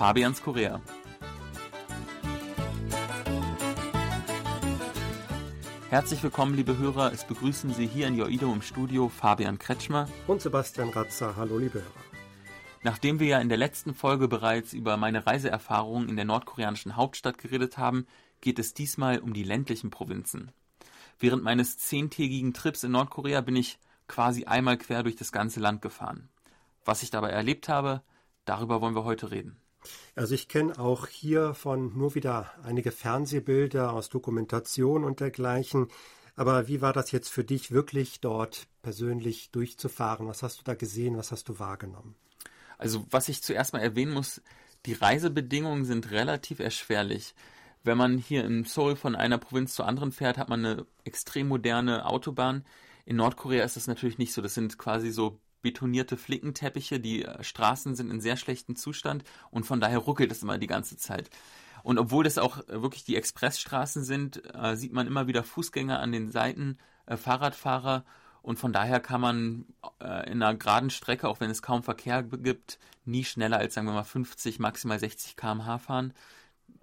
Fabians Korea. Herzlich willkommen, liebe Hörer. Es begrüßen Sie hier in Joido im Studio Fabian Kretschmer und Sebastian Ratzer. Hallo, liebe Hörer. Nachdem wir ja in der letzten Folge bereits über meine Reiseerfahrungen in der nordkoreanischen Hauptstadt geredet haben, geht es diesmal um die ländlichen Provinzen. Während meines zehntägigen Trips in Nordkorea bin ich quasi einmal quer durch das ganze Land gefahren. Was ich dabei erlebt habe, darüber wollen wir heute reden. Also ich kenne auch hiervon nur wieder einige Fernsehbilder aus Dokumentation und dergleichen. Aber wie war das jetzt für dich, wirklich dort persönlich durchzufahren? Was hast du da gesehen? Was hast du wahrgenommen? Also was ich zuerst mal erwähnen muss, die Reisebedingungen sind relativ erschwerlich. Wenn man hier in Seoul von einer Provinz zur anderen fährt, hat man eine extrem moderne Autobahn. In Nordkorea ist das natürlich nicht so. Das sind quasi so betonierte Flickenteppiche. Die äh, Straßen sind in sehr schlechtem Zustand und von daher ruckelt es immer die ganze Zeit. Und obwohl das auch äh, wirklich die Expressstraßen sind, äh, sieht man immer wieder Fußgänger an den Seiten, äh, Fahrradfahrer und von daher kann man äh, in einer geraden Strecke, auch wenn es kaum Verkehr gibt, nie schneller als sagen wir mal 50, maximal 60 km/h fahren.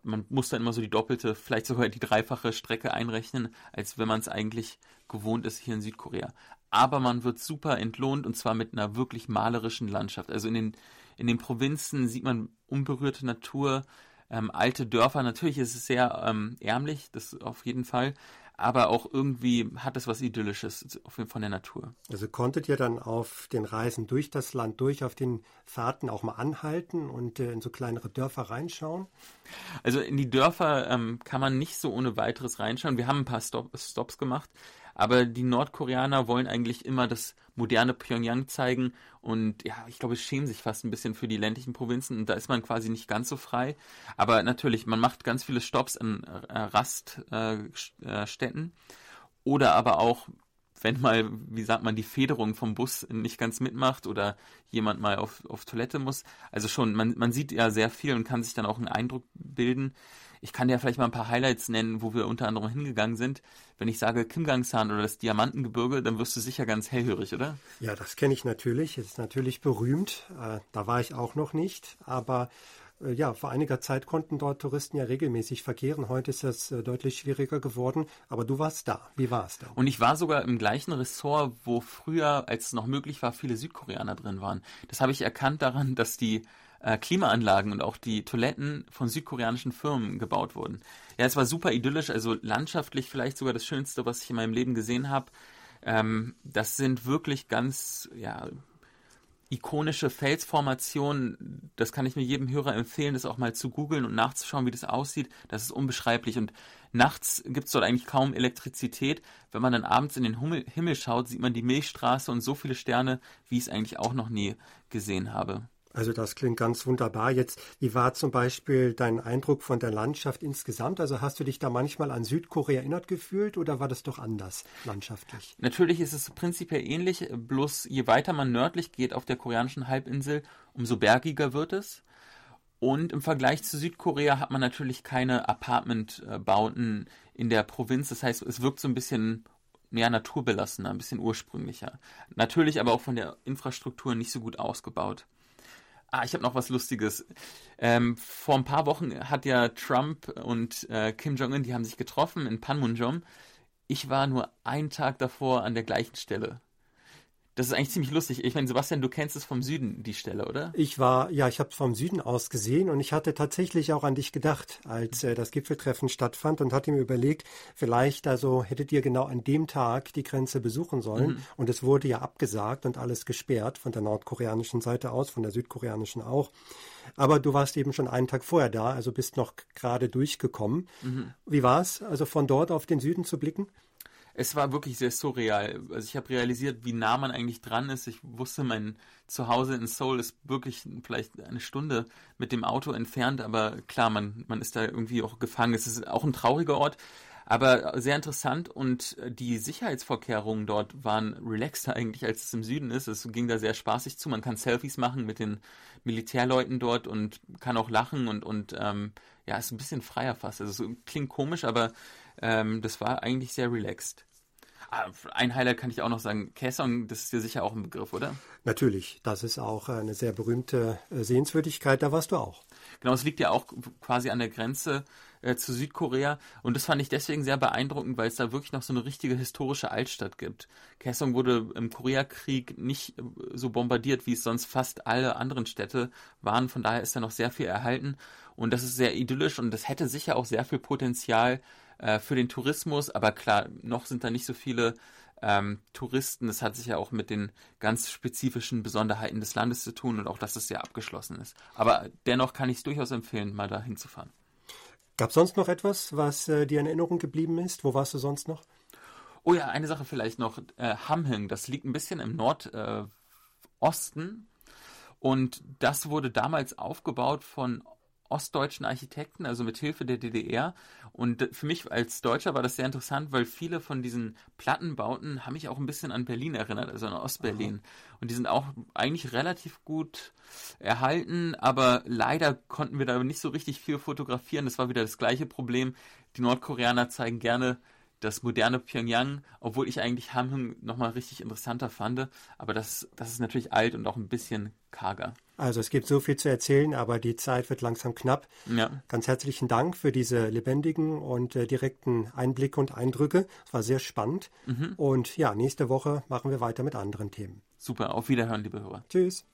Man muss dann immer so die doppelte, vielleicht sogar die dreifache Strecke einrechnen, als wenn man es eigentlich gewohnt ist hier in Südkorea aber man wird super entlohnt und zwar mit einer wirklich malerischen Landschaft. Also in den, in den Provinzen sieht man unberührte Natur, ähm, alte Dörfer. Natürlich ist es sehr ähm, ärmlich, das auf jeden Fall, aber auch irgendwie hat es was Idyllisches von der Natur. Also konntet ihr dann auf den Reisen durch das Land durch, auf den Fahrten auch mal anhalten und äh, in so kleinere Dörfer reinschauen? Also in die Dörfer ähm, kann man nicht so ohne weiteres reinschauen. Wir haben ein paar Stop Stops gemacht, aber die Nordkoreaner wollen eigentlich immer das moderne Pyongyang zeigen und ja, ich glaube, schämen sich fast ein bisschen für die ländlichen Provinzen und da ist man quasi nicht ganz so frei. Aber natürlich, man macht ganz viele Stops an äh, Raststätten oder aber auch wenn mal, wie sagt man, die Federung vom Bus nicht ganz mitmacht oder jemand mal auf, auf Toilette muss. Also schon, man, man sieht ja sehr viel und kann sich dann auch einen Eindruck bilden. Ich kann dir vielleicht mal ein paar Highlights nennen, wo wir unter anderem hingegangen sind. Wenn ich sage Kimgangsan oder das Diamantengebirge, dann wirst du sicher ganz hellhörig, oder? Ja, das kenne ich natürlich. Es ist natürlich berühmt. Äh, da war ich auch noch nicht. Aber ja, vor einiger Zeit konnten dort Touristen ja regelmäßig verkehren. Heute ist das äh, deutlich schwieriger geworden. Aber du warst da. Wie war es da? Und ich war sogar im gleichen Ressort, wo früher, als es noch möglich war, viele Südkoreaner drin waren. Das habe ich erkannt daran, dass die äh, Klimaanlagen und auch die Toiletten von südkoreanischen Firmen gebaut wurden. Ja, es war super idyllisch, also landschaftlich vielleicht sogar das Schönste, was ich in meinem Leben gesehen habe. Ähm, das sind wirklich ganz, ja, ikonische Felsformationen. Das kann ich nur jedem Hörer empfehlen, das auch mal zu googeln und nachzuschauen, wie das aussieht. Das ist unbeschreiblich. Und nachts gibt es dort eigentlich kaum Elektrizität. Wenn man dann abends in den Himmel schaut, sieht man die Milchstraße und so viele Sterne, wie ich es eigentlich auch noch nie gesehen habe. Also das klingt ganz wunderbar. Jetzt, wie war zum Beispiel dein Eindruck von der Landschaft insgesamt? Also hast du dich da manchmal an Südkorea erinnert gefühlt oder war das doch anders landschaftlich? Natürlich ist es prinzipiell ähnlich, bloß je weiter man nördlich geht auf der koreanischen Halbinsel, umso bergiger wird es. Und im Vergleich zu Südkorea hat man natürlich keine Apartmentbauten in der Provinz. Das heißt, es wirkt so ein bisschen mehr naturbelassener, ein bisschen ursprünglicher. Natürlich aber auch von der Infrastruktur nicht so gut ausgebaut. Ah, ich habe noch was Lustiges. Ähm, vor ein paar Wochen hat ja Trump und äh, Kim Jong-un, die haben sich getroffen in Panmunjom. Ich war nur einen Tag davor an der gleichen Stelle. Das ist eigentlich ziemlich lustig. Ich meine, Sebastian, du kennst es vom Süden, die Stelle, oder? Ich war, ja, ich habe es vom Süden aus gesehen und ich hatte tatsächlich auch an dich gedacht, als äh, das Gipfeltreffen stattfand und hatte mir überlegt, vielleicht also hättet ihr genau an dem Tag die Grenze besuchen sollen. Mhm. Und es wurde ja abgesagt und alles gesperrt von der nordkoreanischen Seite aus, von der südkoreanischen auch. Aber du warst eben schon einen Tag vorher da, also bist noch gerade durchgekommen. Mhm. Wie war es, also von dort auf den Süden zu blicken? Es war wirklich sehr surreal. Also ich habe realisiert, wie nah man eigentlich dran ist. Ich wusste, mein Zuhause in Seoul ist wirklich vielleicht eine Stunde mit dem Auto entfernt, aber klar, man, man ist da irgendwie auch gefangen. Es ist auch ein trauriger Ort, aber sehr interessant und die Sicherheitsvorkehrungen dort waren relaxter eigentlich, als es im Süden ist. Es ging da sehr spaßig zu. Man kann Selfies machen mit den Militärleuten dort und kann auch lachen und, und ähm, ja, ist ein bisschen freier fast. Also es klingt komisch, aber ähm, das war eigentlich sehr relaxed. Ah, ein Highlight kann ich auch noch sagen. Kaesong, das ist dir sicher auch ein Begriff, oder? Natürlich. Das ist auch eine sehr berühmte äh, Sehenswürdigkeit. Da warst du auch. Genau, es liegt ja auch quasi an der Grenze äh, zu Südkorea. Und das fand ich deswegen sehr beeindruckend, weil es da wirklich noch so eine richtige historische Altstadt gibt. Kaesong wurde im Koreakrieg nicht äh, so bombardiert, wie es sonst fast alle anderen Städte waren. Von daher ist da noch sehr viel erhalten. Und das ist sehr idyllisch und das hätte sicher auch sehr viel Potenzial äh, für den Tourismus. Aber klar, noch sind da nicht so viele ähm, Touristen. Das hat sich ja auch mit den ganz spezifischen Besonderheiten des Landes zu tun und auch, dass es sehr abgeschlossen ist. Aber dennoch kann ich es durchaus empfehlen, mal da hinzufahren. Gab es sonst noch etwas, was äh, dir in Erinnerung geblieben ist? Wo warst du sonst noch? Oh ja, eine Sache vielleicht noch. Äh, Hamhung, das liegt ein bisschen im Nordosten. Äh, und das wurde damals aufgebaut von ostdeutschen Architekten, also mit Hilfe der DDR. Und für mich als Deutscher war das sehr interessant, weil viele von diesen Plattenbauten haben mich auch ein bisschen an Berlin erinnert, also an Ostberlin. Aha. Und die sind auch eigentlich relativ gut erhalten, aber leider konnten wir da nicht so richtig viel fotografieren. Das war wieder das gleiche Problem. Die Nordkoreaner zeigen gerne das moderne Pyongyang, obwohl ich eigentlich Hamhung nochmal richtig interessanter fand. Aber das, das ist natürlich alt und auch ein bisschen karger. Also es gibt so viel zu erzählen, aber die Zeit wird langsam knapp. Ja. Ganz herzlichen Dank für diese lebendigen und äh, direkten Einblicke und Eindrücke. Es war sehr spannend. Mhm. Und ja, nächste Woche machen wir weiter mit anderen Themen. Super, auf Wiederhören, liebe Hörer. Tschüss.